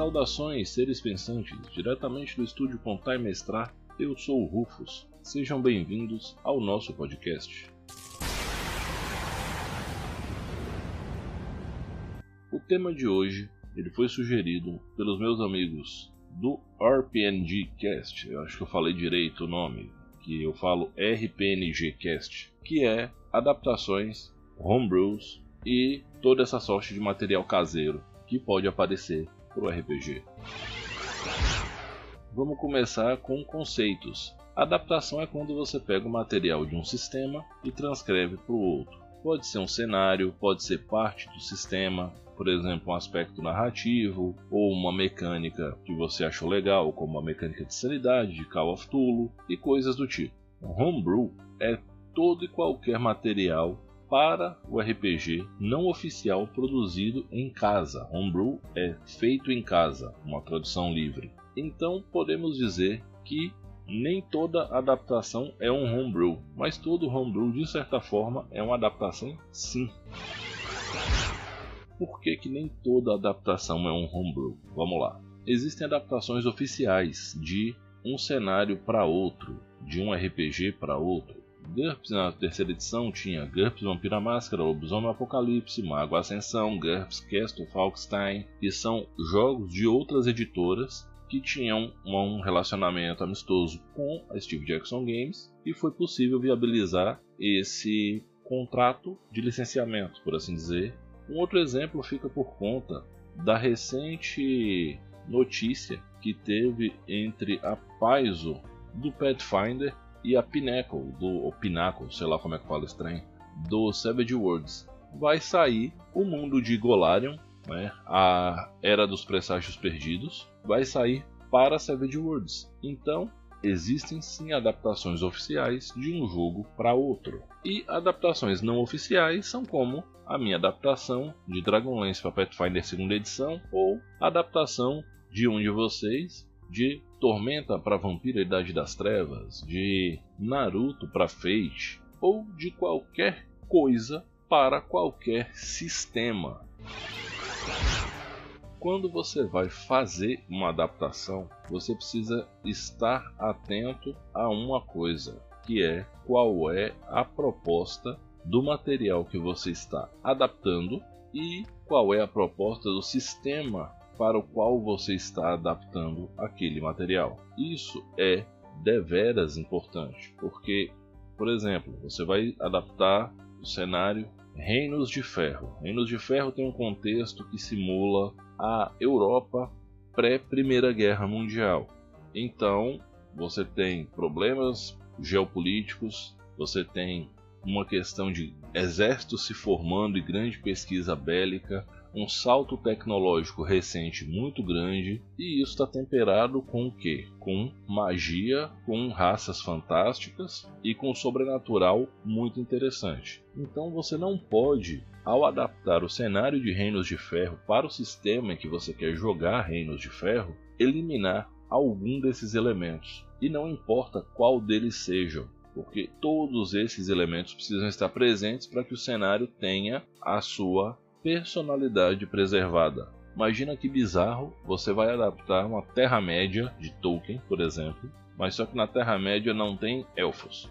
Saudações, seres pensantes, diretamente do estúdio Contar e Mestrar, eu sou o Rufus. Sejam bem-vindos ao nosso podcast. O tema de hoje ele foi sugerido pelos meus amigos do RPNG Cast. Eu acho que eu falei direito o nome, que eu falo RPNG Cast, que é adaptações, homebrews e toda essa sorte de material caseiro que pode aparecer para o RPG. Vamos começar com conceitos. Adaptação é quando você pega o material de um sistema e transcreve para o outro. Pode ser um cenário, pode ser parte do sistema, por exemplo, um aspecto narrativo ou uma mecânica que você achou legal, como a mecânica de sanidade de Call of Cthulhu e coisas do tipo. Homebrew é todo e qualquer material para o RPG não oficial produzido em casa. Homebrew é feito em casa, uma tradução livre. Então podemos dizer que nem toda adaptação é um homebrew, mas todo homebrew de certa forma é uma adaptação sim. Por que, que nem toda adaptação é um homebrew? Vamos lá. Existem adaptações oficiais de um cenário para outro, de um RPG para outro. GURPS na terceira edição tinha GURPS Vampira Máscara, Lobisomem Apocalipse, Mago Ascensão, GURPS Castle Falkstein, que são jogos de outras editoras que tinham um relacionamento amistoso com a Steve Jackson Games e foi possível viabilizar esse contrato de licenciamento, por assim dizer. Um outro exemplo fica por conta da recente notícia que teve entre a Paizo do Pathfinder e a Pinnacle, do, ou Pinnacle, sei lá como é que fala trem, do Savage Worlds. Vai sair o mundo de Golarion, né, a Era dos Presságios Perdidos, vai sair para Savage Worlds. Então, existem sim adaptações oficiais de um jogo para outro. E adaptações não oficiais são como a minha adaptação de Dragonlance para Pathfinder 2 edição ou adaptação de um de vocês de Tormenta para Vampiro Idade das Trevas, de Naruto para Fate ou de qualquer coisa para qualquer sistema. Quando você vai fazer uma adaptação, você precisa estar atento a uma coisa, que é qual é a proposta do material que você está adaptando e qual é a proposta do sistema para o qual você está adaptando aquele material. Isso é deveras importante, porque, por exemplo, você vai adaptar o cenário Reinos de Ferro. Reinos de Ferro tem um contexto que simula a Europa pré-Primeira Guerra Mundial. Então, você tem problemas geopolíticos, você tem uma questão de exército se formando e grande pesquisa bélica, um salto tecnológico recente muito grande e isso está temperado com o que? Com magia, com raças fantásticas e com sobrenatural muito interessante. Então você não pode, ao adaptar o cenário de Reinos de Ferro para o sistema em que você quer jogar Reinos de Ferro, eliminar algum desses elementos. E não importa qual deles sejam, porque todos esses elementos precisam estar presentes para que o cenário tenha a sua personalidade preservada. Imagina que bizarro você vai adaptar uma Terra-média de Tolkien, por exemplo, mas só que na Terra-média não tem elfos.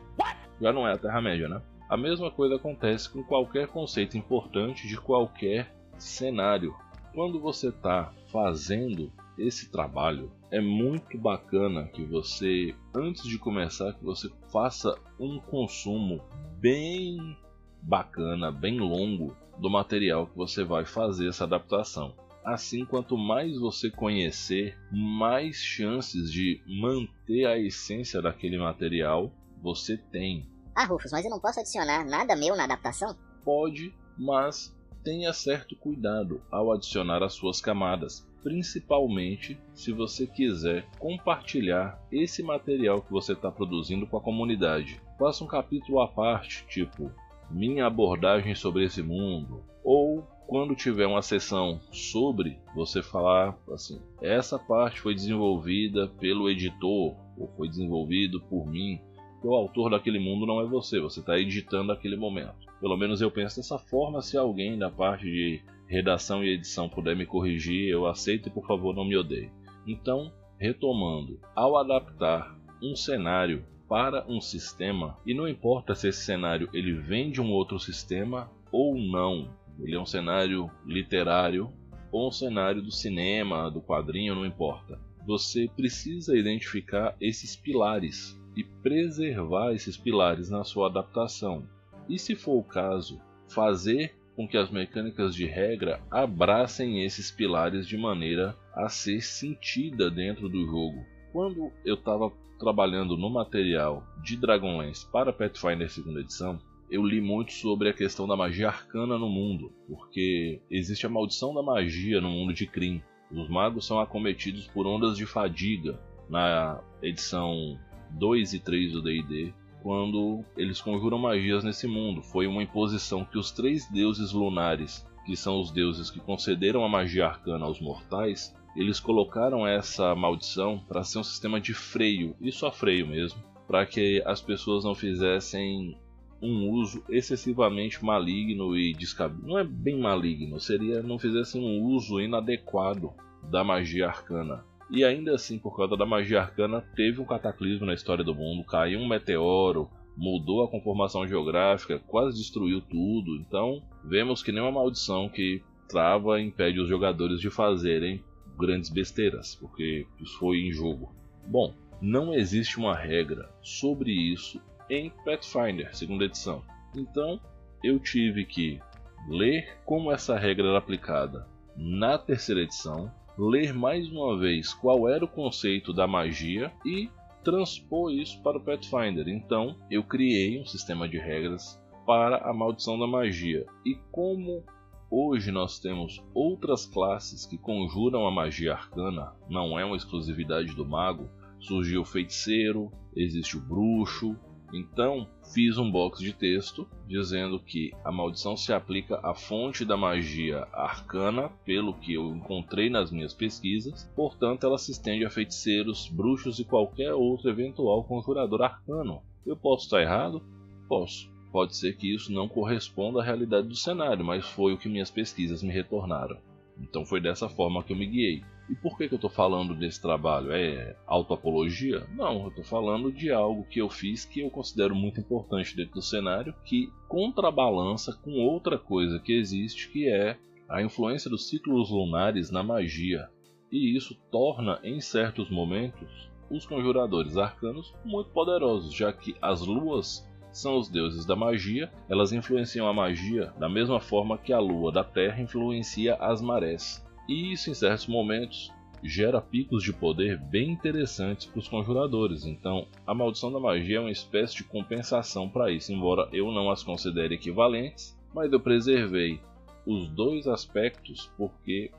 Já não é a Terra-média, né? A mesma coisa acontece com qualquer conceito importante de qualquer cenário. Quando você está fazendo esse trabalho, é muito bacana que você, antes de começar, que você faça um consumo bem bacana, bem longo do material que você vai fazer essa adaptação. Assim, quanto mais você conhecer, mais chances de manter a essência daquele material você tem. Ah, Rufus, mas eu não posso adicionar nada meu na adaptação? Pode, mas tenha certo cuidado ao adicionar as suas camadas, principalmente se você quiser compartilhar esse material que você está produzindo com a comunidade. Faça um capítulo à parte, tipo minha abordagem sobre esse mundo, ou quando tiver uma sessão sobre, você falar assim: essa parte foi desenvolvida pelo editor ou foi desenvolvido por mim. o autor daquele mundo não é você, você está editando aquele momento. Pelo menos eu penso dessa forma. Se alguém da parte de redação e edição puder me corrigir, eu aceito e por favor não me odeie. Então, retomando, ao adaptar um cenário para um sistema, e não importa se esse cenário ele vem de um outro sistema ou não, ele é um cenário literário ou um cenário do cinema, do quadrinho, não importa. Você precisa identificar esses pilares e preservar esses pilares na sua adaptação. E se for o caso, fazer com que as mecânicas de regra abracem esses pilares de maneira a ser sentida dentro do jogo. Quando eu estava trabalhando no material de Dragonlance para Pathfinder 2 edição, eu li muito sobre a questão da magia arcana no mundo, porque existe a maldição da magia no mundo de Kryn. Os magos são acometidos por ondas de fadiga na edição 2 e 3 do D&D, quando eles conjuram magias nesse mundo. Foi uma imposição que os três deuses lunares, que são os deuses que concederam a magia arcana aos mortais, eles colocaram essa maldição para ser um sistema de freio, e só freio mesmo, para que as pessoas não fizessem um uso excessivamente maligno e descabido. Não é bem maligno, seria não fizessem um uso inadequado da magia arcana. E ainda assim, por causa da magia arcana, teve um cataclismo na história do mundo, caiu um meteoro, mudou a conformação geográfica, quase destruiu tudo. Então, vemos que nem uma maldição que trava impede os jogadores de fazerem grandes besteiras, porque isso foi em jogo. Bom, não existe uma regra sobre isso em Pathfinder, segunda edição. Então, eu tive que ler como essa regra era aplicada na terceira edição, ler mais uma vez qual era o conceito da magia e transpor isso para o Pathfinder. Então, eu criei um sistema de regras para a maldição da magia. E como hoje nós temos outras classes que conjuram a magia arcana, não é uma exclusividade do mago, surgiu o feiticeiro, existe o bruxo, então, fiz um box de texto dizendo que a maldição se aplica à fonte da magia arcana, pelo que eu encontrei nas minhas pesquisas, portanto, ela se estende a feiticeiros, bruxos e qualquer outro eventual conjurador arcano. Eu posso estar errado? Posso. Pode ser que isso não corresponda à realidade do cenário, mas foi o que minhas pesquisas me retornaram. Então foi dessa forma que eu me guiei. E por que, que eu estou falando desse trabalho? É autoapologia? Não, eu estou falando de algo que eu fiz que eu considero muito importante dentro do cenário, que contrabalança com outra coisa que existe, que é a influência dos ciclos lunares na magia. E isso torna, em certos momentos, os conjuradores arcanos muito poderosos, já que as luas são os deuses da magia, elas influenciam a magia da mesma forma que a lua da terra influencia as marés. E isso, em certos momentos, gera picos de poder bem interessantes para os conjuradores. Então, a maldição da magia é uma espécie de compensação para isso, embora eu não as considere equivalentes, mas eu preservei os dois aspectos porque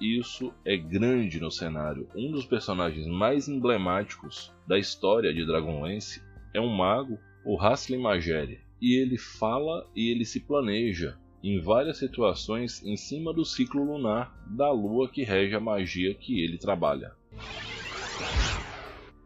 isso é grande no cenário. Um dos personagens mais emblemáticos da história de Dragonlance é um mago, o Haslin Magere, e ele fala e ele se planeja em várias situações em cima do ciclo lunar da lua que rege a magia que ele trabalha.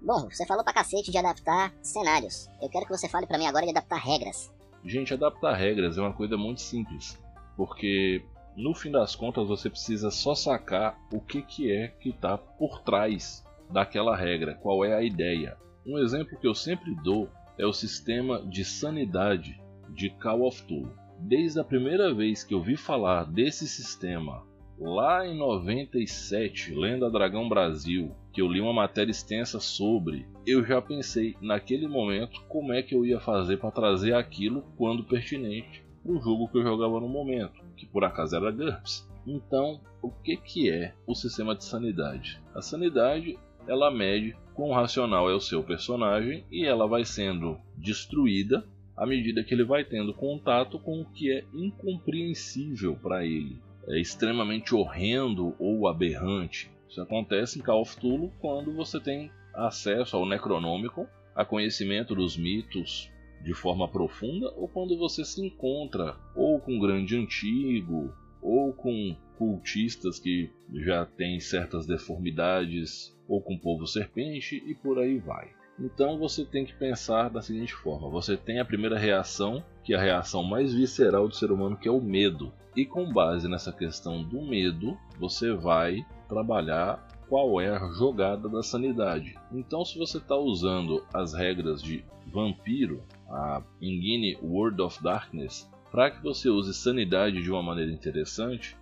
Bom, você falou pra cacete de adaptar cenários. Eu quero que você fale para mim agora de adaptar regras. Gente, adaptar regras é uma coisa muito simples, porque no fim das contas você precisa só sacar o que, que é que está por trás daquela regra, qual é a ideia. Um exemplo que eu sempre dou é o sistema de sanidade de Call of Cthulhu. Desde a primeira vez que eu vi falar desse sistema, lá em 97, lendo a Dragão Brasil, que eu li uma matéria extensa sobre, eu já pensei naquele momento como é que eu ia fazer para trazer aquilo quando pertinente para o jogo que eu jogava no momento, que por acaso era GURPS. Então, o que, que é o sistema de sanidade? A sanidade ela mede quão racional é o seu personagem e ela vai sendo destruída à medida que ele vai tendo contato com o que é incompreensível para ele. É extremamente horrendo ou aberrante. Isso acontece em Call of Cthulhu quando você tem acesso ao Necronômico, a conhecimento dos mitos de forma profunda, ou quando você se encontra ou com um grande antigo, ou com cultistas que já têm certas deformidades, ou com povo serpente, e por aí vai. Então você tem que pensar da seguinte forma: você tem a primeira reação, que é a reação mais visceral do ser humano, que é o medo. E com base nessa questão do medo, você vai trabalhar qual é a jogada da sanidade. Então, se você está usando as regras de vampiro, a Engine World of Darkness, para que você use sanidade de uma maneira interessante,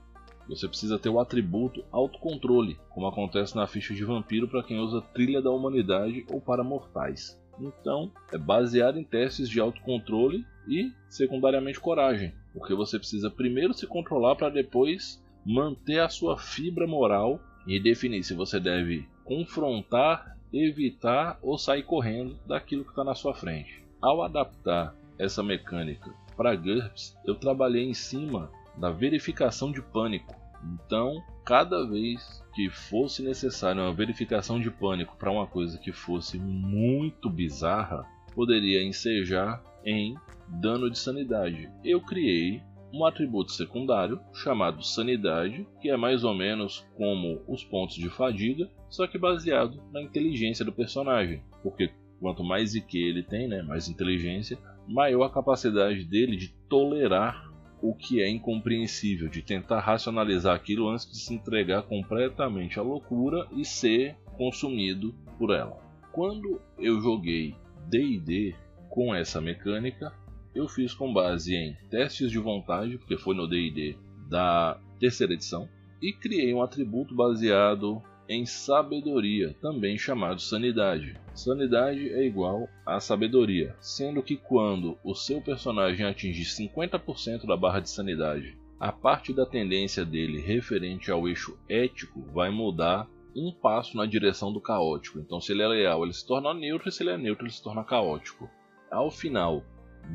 você precisa ter o atributo autocontrole, como acontece na ficha de vampiro para quem usa trilha da humanidade ou para mortais. Então, é baseado em testes de autocontrole e, secundariamente, coragem, porque você precisa primeiro se controlar para depois manter a sua fibra moral e definir se você deve confrontar, evitar ou sair correndo daquilo que está na sua frente. Ao adaptar essa mecânica para GURPS, eu trabalhei em cima da verificação de pânico. Então, cada vez que fosse necessário uma verificação de pânico para uma coisa que fosse muito bizarra, poderia ensejar em dano de sanidade. Eu criei um atributo secundário chamado Sanidade, que é mais ou menos como os pontos de fadiga, só que baseado na inteligência do personagem, porque quanto mais IQ ele tem, né, mais inteligência, maior a capacidade dele de tolerar o que é incompreensível, de tentar racionalizar aquilo antes de se entregar completamente à loucura e ser consumido por ela. Quando eu joguei D&D com essa mecânica, eu fiz com base em testes de vontade, porque foi no DD da terceira edição, e criei um atributo baseado em sabedoria, também chamado sanidade. Sanidade é igual a sabedoria, sendo que quando o seu personagem atinge 50% da barra de sanidade, a parte da tendência dele referente ao eixo ético vai mudar um passo na direção do caótico. Então, se ele é leal, ele se torna neutro, e se ele é neutro, ele se torna caótico. Ao final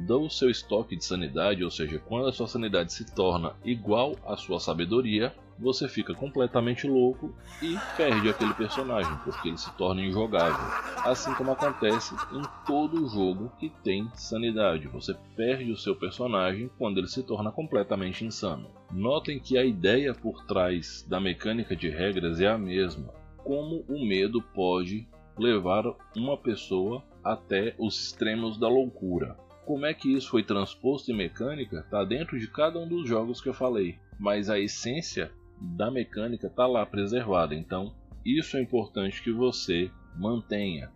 do seu estoque de sanidade, ou seja, quando a sua sanidade se torna igual à sua sabedoria, você fica completamente louco e perde aquele personagem, porque ele se torna injogável. Assim como acontece em todo jogo que tem sanidade, você perde o seu personagem quando ele se torna completamente insano. Notem que a ideia por trás da mecânica de regras é a mesma, como o medo pode levar uma pessoa até os extremos da loucura. Como é que isso foi transposto em mecânica está dentro de cada um dos jogos que eu falei, mas a essência da mecânica está lá preservada, então isso é importante que você mantenha.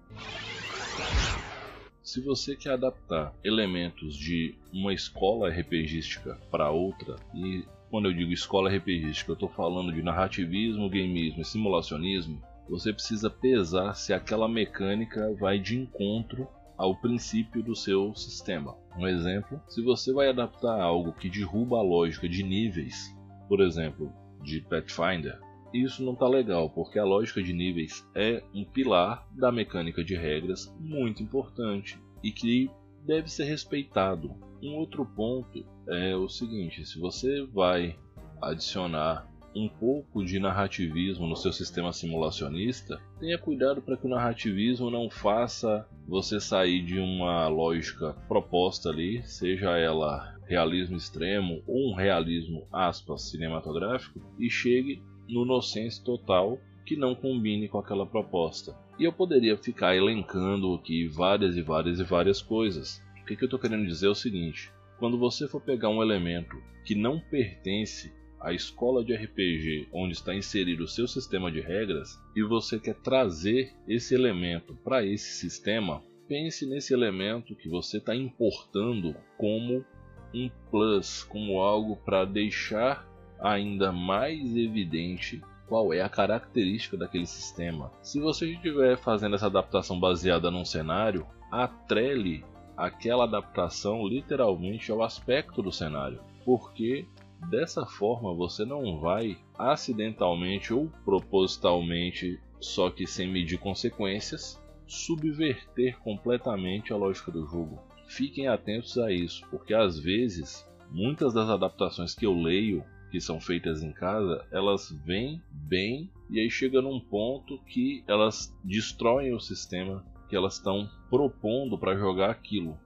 Se você quer adaptar elementos de uma escola RPGística para outra, e quando eu digo escola RPGística, eu estou falando de narrativismo, gameismo e simulacionismo, você precisa pesar se aquela mecânica vai de encontro ao princípio do seu sistema. Um exemplo, se você vai adaptar algo que derruba a lógica de níveis, por exemplo, de Pathfinder, isso não está legal, porque a lógica de níveis é um pilar da mecânica de regras muito importante e que deve ser respeitado. Um outro ponto é o seguinte: se você vai adicionar um pouco de narrativismo no seu sistema simulacionista, tenha cuidado para que o narrativismo não faça você sair de uma lógica proposta ali, seja ela realismo extremo ou um realismo aspas cinematográfico, e chegue no nonsense total que não combine com aquela proposta. E eu poderia ficar elencando aqui várias e várias e várias coisas. O que, que eu estou querendo dizer é o seguinte: quando você for pegar um elemento que não pertence a escola de RPG onde está inserido o seu sistema de regras e você quer trazer esse elemento para esse sistema, pense nesse elemento que você está importando como um plus, como algo para deixar ainda mais evidente qual é a característica daquele sistema. Se você estiver fazendo essa adaptação baseada num cenário, atrele aquela adaptação literalmente ao aspecto do cenário, porque Dessa forma, você não vai acidentalmente ou propositalmente, só que sem medir consequências, subverter completamente a lógica do jogo. Fiquem atentos a isso, porque às vezes muitas das adaptações que eu leio que são feitas em casa, elas vêm bem e aí chega num ponto que elas destroem o sistema que elas estão propondo para jogar aquilo.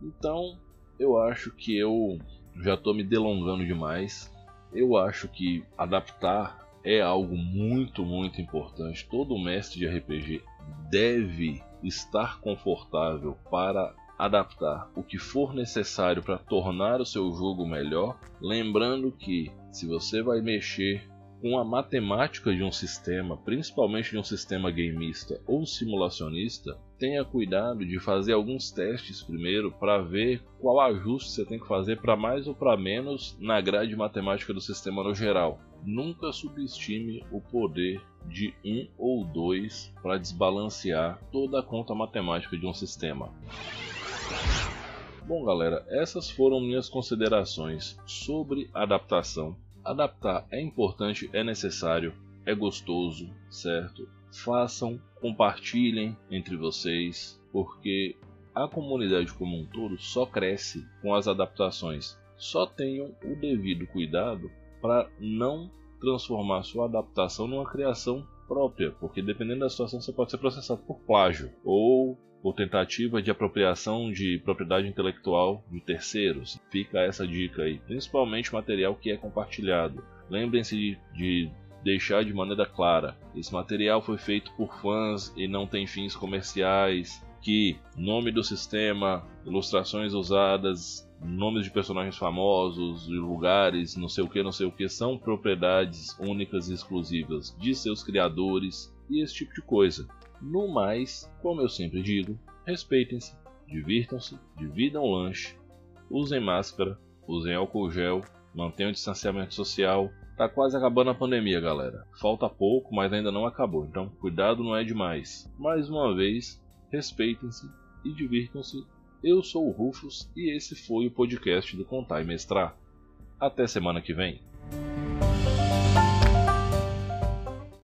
Então, eu acho que eu já estou me delongando demais. Eu acho que adaptar é algo muito, muito importante. Todo mestre de RPG deve estar confortável para adaptar o que for necessário para tornar o seu jogo melhor, lembrando que se você vai mexer com a matemática de um sistema, principalmente de um sistema gameista ou simulacionista, tenha cuidado de fazer alguns testes primeiro para ver qual ajuste você tem que fazer para mais ou para menos na grade matemática do sistema no geral. Nunca subestime o poder de um ou dois para desbalancear toda a conta matemática de um sistema. Bom, galera, essas foram minhas considerações sobre adaptação Adaptar é importante, é necessário, é gostoso, certo? Façam, compartilhem entre vocês, porque a comunidade como um todo só cresce com as adaptações. Só tenham o devido cuidado para não transformar sua adaptação numa criação própria, porque dependendo da situação você pode ser processado por plágio ou por tentativa de apropriação de propriedade intelectual de terceiros. Fica essa dica aí, principalmente material que é compartilhado. Lembrem-se de, de deixar de maneira clara: esse material foi feito por fãs e não tem fins comerciais. Que nome do sistema, ilustrações usadas, nomes de personagens famosos, lugares, não sei o que, não sei o que, são propriedades únicas e exclusivas de seus criadores e esse tipo de coisa. No mais, como eu sempre digo, respeitem-se, divirtam-se, dividam o lanche, usem máscara, usem álcool gel, mantenham o distanciamento social. Tá quase acabando a pandemia, galera. Falta pouco, mas ainda não acabou, então cuidado não é demais. Mais uma vez, respeitem-se e divirtam-se. Eu sou o Rufus e esse foi o podcast do Contar e Mestrar. Até semana que vem.